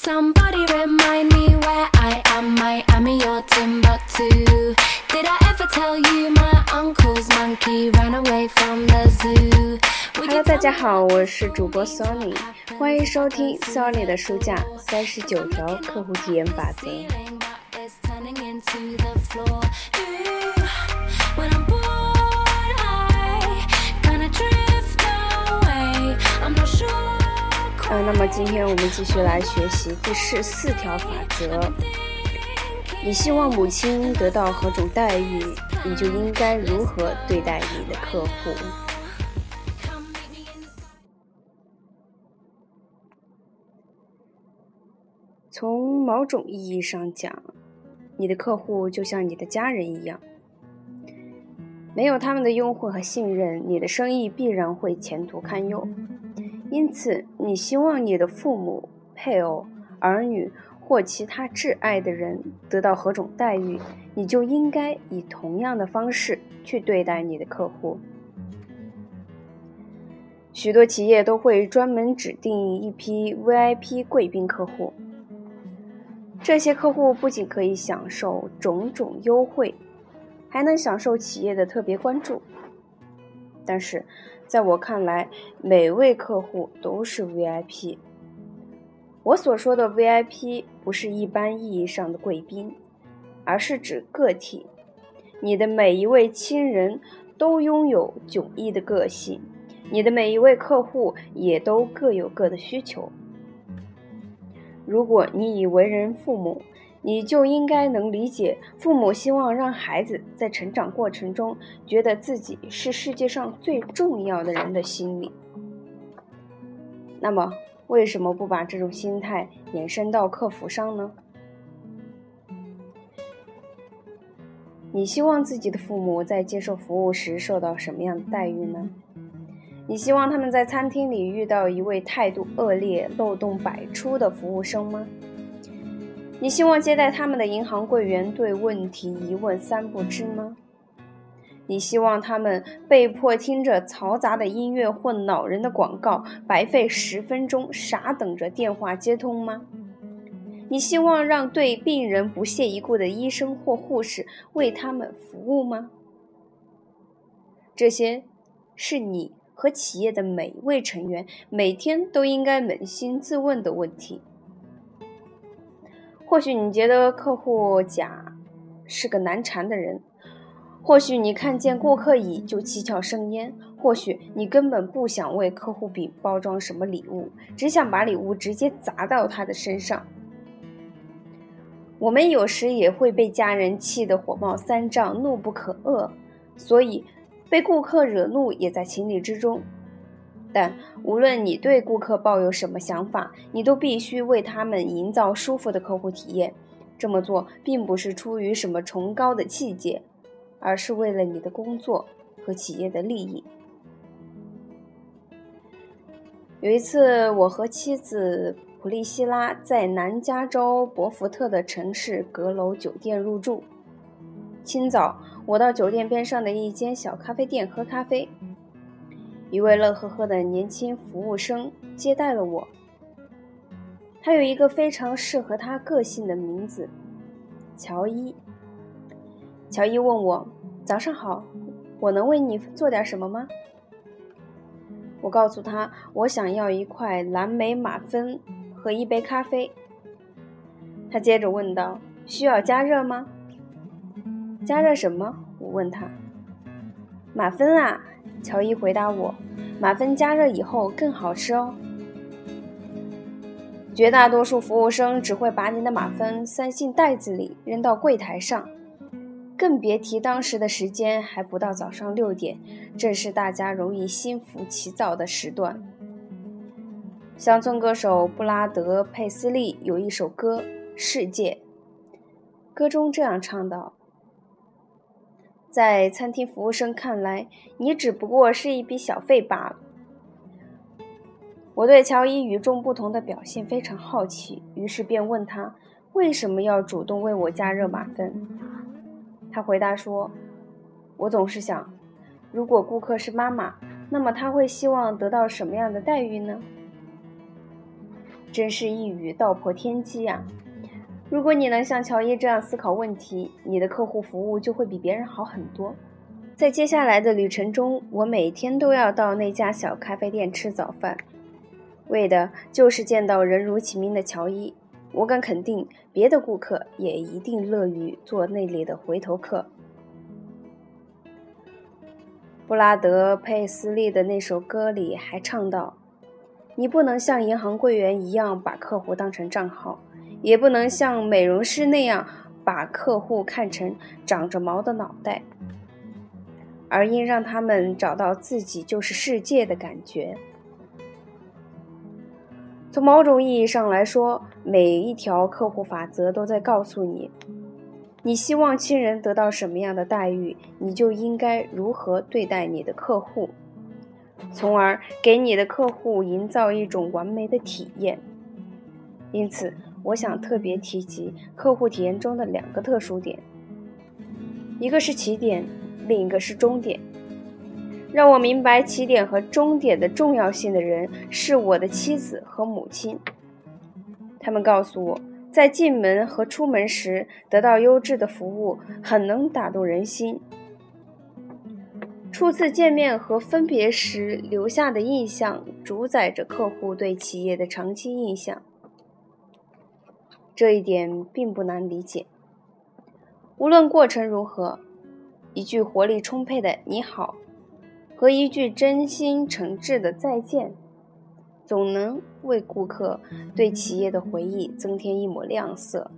Somebody remind me where I am. Miami or Timbuktu. Did I ever tell you my uncle's monkey ran away from the zoo? Hello，大家好，我是主播 Sony，欢迎收听 Sony 的书架三十九条客户体验法则。呃，那么今天我们继续来学习第十四条法则。你希望母亲得到何种待遇，你就应该如何对待你的客户。从某种意义上讲，你的客户就像你的家人一样，没有他们的拥护和信任，你的生意必然会前途堪忧。因此，你希望你的父母、配偶、儿女或其他挚爱的人得到何种待遇，你就应该以同样的方式去对待你的客户。许多企业都会专门指定一批 VIP 贵宾客户，这些客户不仅可以享受种种优惠，还能享受企业的特别关注。但是，在我看来，每位客户都是 VIP。我所说的 VIP 不是一般意义上的贵宾，而是指个体。你的每一位亲人都拥有迥异的个性，你的每一位客户也都各有各的需求。如果你已为人父母，你就应该能理解父母希望让孩子在成长过程中觉得自己是世界上最重要的人的心理。那么，为什么不把这种心态延伸到客服上呢？你希望自己的父母在接受服务时受到什么样的待遇呢？你希望他们在餐厅里遇到一位态度恶劣、漏洞百出的服务生吗？你希望接待他们的银行柜员对问题一问三不知吗？你希望他们被迫听着嘈杂的音乐或恼人的广告，白费十分钟傻等着电话接通吗？你希望让对病人不屑一顾的医生或护士为他们服务吗？这些是你和企业的每一位成员每天都应该扪心自问的问题。或许你觉得客户甲是个难缠的人，或许你看见顾客乙就七窍生烟，或许你根本不想为客户丙包装什么礼物，只想把礼物直接砸到他的身上。我们有时也会被家人气得火冒三丈、怒不可遏，所以被顾客惹怒也在情理之中。但无论你对顾客抱有什么想法，你都必须为他们营造舒服的客户体验。这么做并不是出于什么崇高的气节，而是为了你的工作和企业的利益。有一次，我和妻子普利希拉在南加州博福特的城市阁楼酒店入住。清早，我到酒店边上的一间小咖啡店喝咖啡。一位乐呵呵的年轻服务生接待了我。他有一个非常适合他个性的名字，乔伊。乔伊问我：“早上好，我能为你做点什么吗？”我告诉他，我想要一块蓝莓马芬和一杯咖啡。他接着问道：“需要加热吗？”“加热什么？”我问他。“马芬啊。”乔伊回答我：“马芬加热以后更好吃哦。”绝大多数服务生只会把你的马芬塞进袋子里扔到柜台上，更别提当时的时间还不到早上六点，正是大家容易心浮气躁的时段。乡村歌手布拉德·佩斯利有一首歌《世界》，歌中这样唱道。在餐厅服务生看来，你只不过是一笔小费罢了。我对乔伊与众不同的表现非常好奇，于是便问他为什么要主动为我加热马芬。他回答说：“我总是想，如果顾客是妈妈，那么他会希望得到什么样的待遇呢？真是一语道破天机啊！如果你能像乔伊这样思考问题，你的客户服务就会比别人好很多。在接下来的旅程中，我每天都要到那家小咖啡店吃早饭，为的就是见到人如其名的乔伊。我敢肯定，别的顾客也一定乐于做那里的回头客。布拉德·佩斯利的那首歌里还唱道：“你不能像银行柜员一样把客户当成账号。”也不能像美容师那样把客户看成长着毛的脑袋，而应让他们找到自己就是世界的感觉。从某种意义上来说，每一条客户法则都在告诉你：你希望亲人得到什么样的待遇，你就应该如何对待你的客户，从而给你的客户营造一种完美的体验。因此。我想特别提及客户体验中的两个特殊点，一个是起点，另一个是终点。让我明白起点和终点的重要性的人是我的妻子和母亲。他们告诉我，在进门和出门时得到优质的服务很能打动人心。初次见面和分别时留下的印象，主宰着客户对企业的长期印象。这一点并不难理解。无论过程如何，一句活力充沛的“你好”和一句真心诚挚的“再见”，总能为顾客对企业的回忆增添一抹亮色。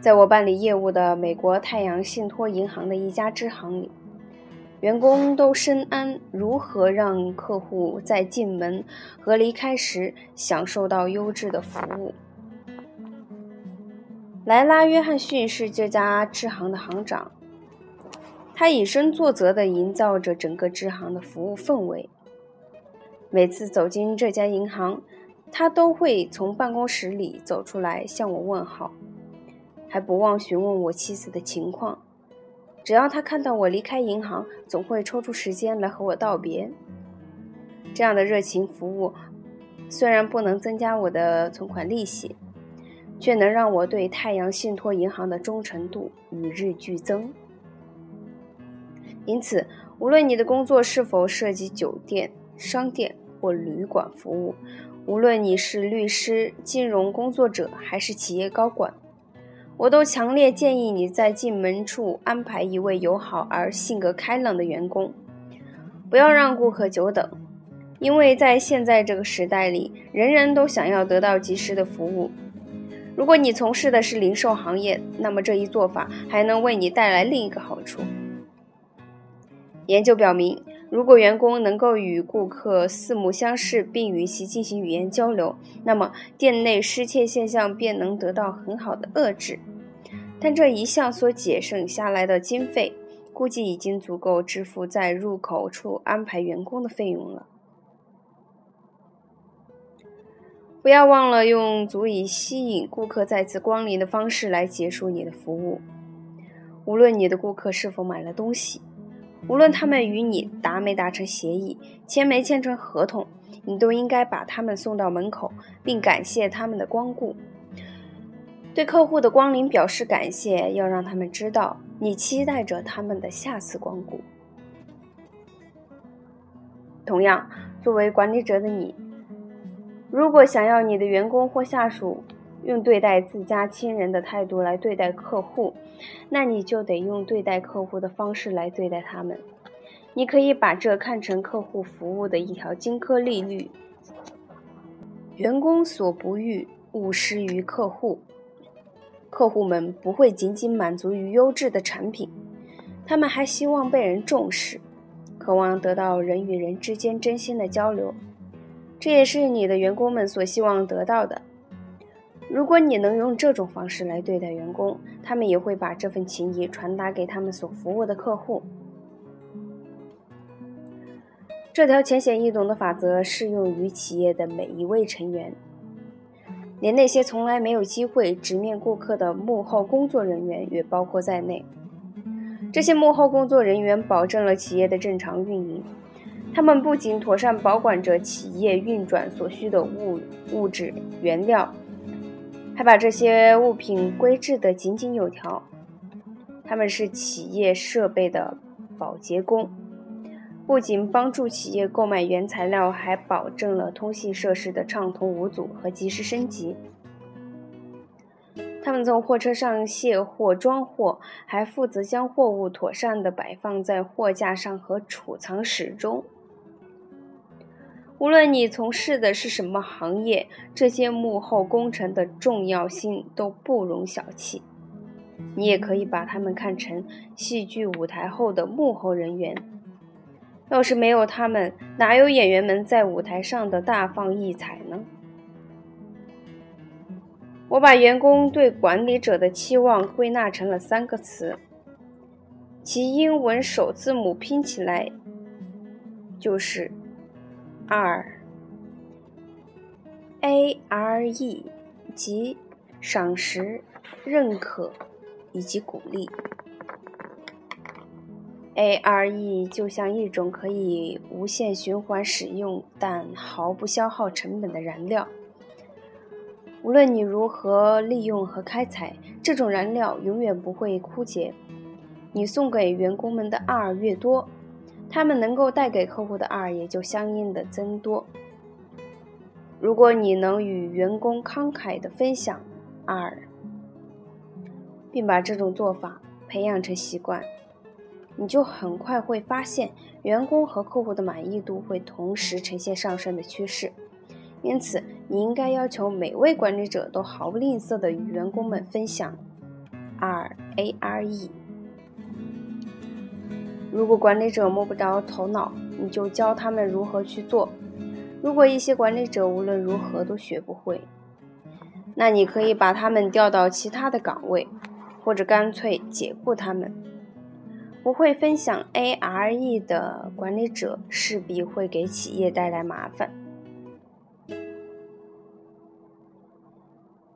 在我办理业务的美国太阳信托银行的一家支行里。员工都深谙如何让客户在进门和离开时享受到优质的服务。莱拉·约翰逊是这家支行的行长，他以身作则地营造着整个支行的服务氛围。每次走进这家银行，他都会从办公室里走出来向我问好，还不忘询问我妻子的情况。只要他看到我离开银行，总会抽出时间来和我道别。这样的热情服务，虽然不能增加我的存款利息，却能让我对太阳信托银行的忠诚度与日俱增。因此，无论你的工作是否涉及酒店、商店或旅馆服务，无论你是律师、金融工作者还是企业高管。我都强烈建议你在进门处安排一位友好而性格开朗的员工，不要让顾客久等，因为在现在这个时代里，人人都想要得到及时的服务。如果你从事的是零售行业，那么这一做法还能为你带来另一个好处。研究表明。如果员工能够与顾客四目相视，并与其进行语言交流，那么店内失窃现象便能得到很好的遏制。但这一项所节省下来的经费，估计已经足够支付在入口处安排员工的费用了。不要忘了用足以吸引顾客再次光临的方式来结束你的服务，无论你的顾客是否买了东西。无论他们与你达没达成协议，签没签成合同，你都应该把他们送到门口，并感谢他们的光顾。对客户的光临表示感谢，要让他们知道你期待着他们的下次光顾。同样，作为管理者的你，如果想要你的员工或下属，用对待自家亲人的态度来对待客户，那你就得用对待客户的方式来对待他们。你可以把这看成客户服务的一条金科利律：员工所不欲，勿施于客户。客户们不会仅仅满足于优质的产品，他们还希望被人重视，渴望得到人与人之间真心的交流。这也是你的员工们所希望得到的。如果你能用这种方式来对待员工，他们也会把这份情谊传达给他们所服务的客户。这条浅显易懂的法则适用于企业的每一位成员，连那些从来没有机会直面顾客的幕后工作人员也包括在内。这些幕后工作人员保证了企业的正常运营，他们不仅妥善保管着企业运转所需的物物质原料，还把这些物品规制得井井有条。他们是企业设备的保洁工，不仅帮助企业购买原材料，还保证了通信设施的畅通无阻和及时升级。他们从货车上卸货装货，还负责将货物妥善地摆放在货架上和储藏室中。无论你从事的是什么行业，这些幕后工程的重要性都不容小觑。你也可以把他们看成戏剧舞台后的幕后人员。要是没有他们，哪有演员们在舞台上的大放异彩呢？我把员工对管理者的期望归纳成了三个词，其英文首字母拼起来就是。二，A R E，即赏识、认可以及鼓励。A R E 就像一种可以无限循环使用但毫不消耗成本的燃料。无论你如何利用和开采，这种燃料永远不会枯竭。你送给员工们的 R 越多。他们能够带给客户的 R 也就相应的增多。如果你能与员工慷慨的分享 R，并把这种做法培养成习惯，你就很快会发现员工和客户的满意度会同时呈现上升的趋势。因此，你应该要求每位管理者都毫不吝啬地与员工们分享 R A R E。如果管理者摸不着头脑，你就教他们如何去做。如果一些管理者无论如何都学不会，那你可以把他们调到其他的岗位，或者干脆解雇他们。不会分享 A R E 的管理者势必会给企业带来麻烦。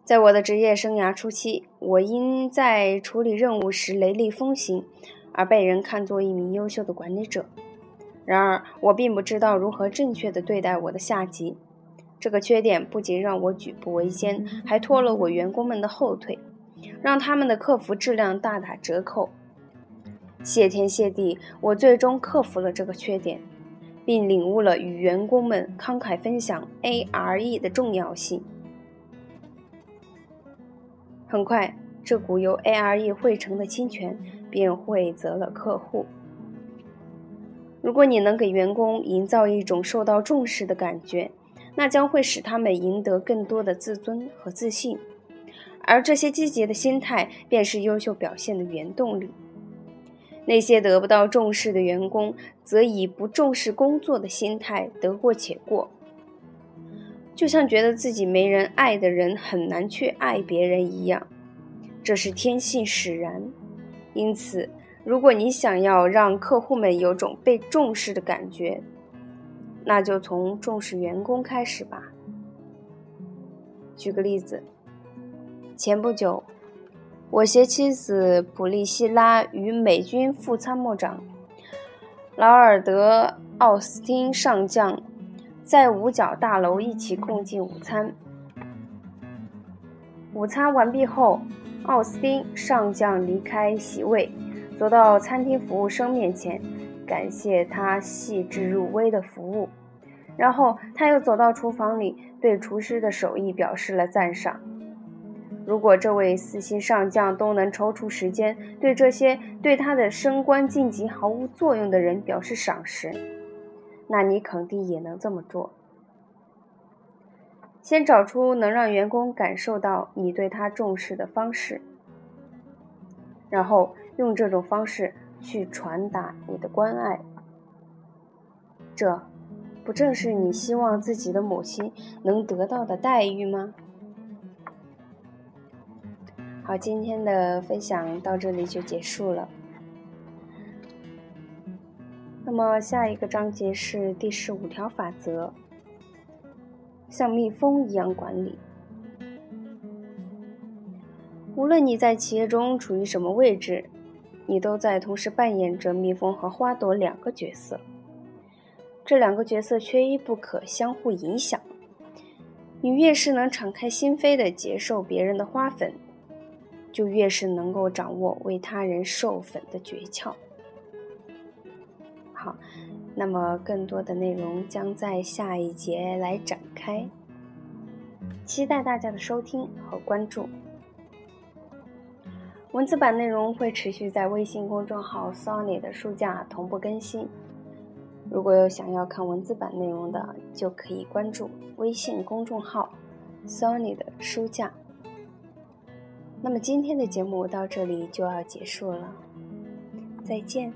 在我的职业生涯初期，我因在处理任务时雷厉风行。而被人看作一名优秀的管理者。然而，我并不知道如何正确的对待我的下级。这个缺点不仅让我举步维艰，还拖了我员工们的后腿，让他们的客服质量大打折扣。谢天谢地，我最终克服了这个缺点，并领悟了与员工们慷慨分享 A R E 的重要性。很快，这股由 A R E 汇成的清泉。便惠泽了客户。如果你能给员工营造一种受到重视的感觉，那将会使他们赢得更多的自尊和自信，而这些积极的心态便是优秀表现的原动力。那些得不到重视的员工，则以不重视工作的心态得过且过，就像觉得自己没人爱的人很难去爱别人一样，这是天性使然。因此，如果你想要让客户们有种被重视的感觉，那就从重视员工开始吧。举个例子，前不久，我携妻子普利希拉与美军副参谋长劳尔德·奥斯汀上将在五角大楼一起共进午餐。午餐完毕后。奥斯汀上将离开席位，走到餐厅服务生面前，感谢他细致入微的服务。然后他又走到厨房里，对厨师的手艺表示了赞赏。如果这位四星上将都能抽出时间对这些对他的升官晋级毫无作用的人表示赏识，那你肯定也能这么做。先找出能让员工感受到你对他重视的方式，然后用这种方式去传达你的关爱。这不正是你希望自己的母亲能得到的待遇吗？好，今天的分享到这里就结束了。那么下一个章节是第十五条法则。像蜜蜂一样管理。无论你在企业中处于什么位置，你都在同时扮演着蜜蜂和花朵两个角色。这两个角色缺一不可，相互影响。你越是能敞开心扉地接受别人的花粉，就越是能够掌握为他人授粉的诀窍。好，那么更多的内容将在下一节来展开，期待大家的收听和关注。文字版内容会持续在微信公众号 “Sony” 的书架同步更新。如果有想要看文字版内容的，就可以关注微信公众号 “Sony” 的书架。那么今天的节目到这里就要结束了，再见。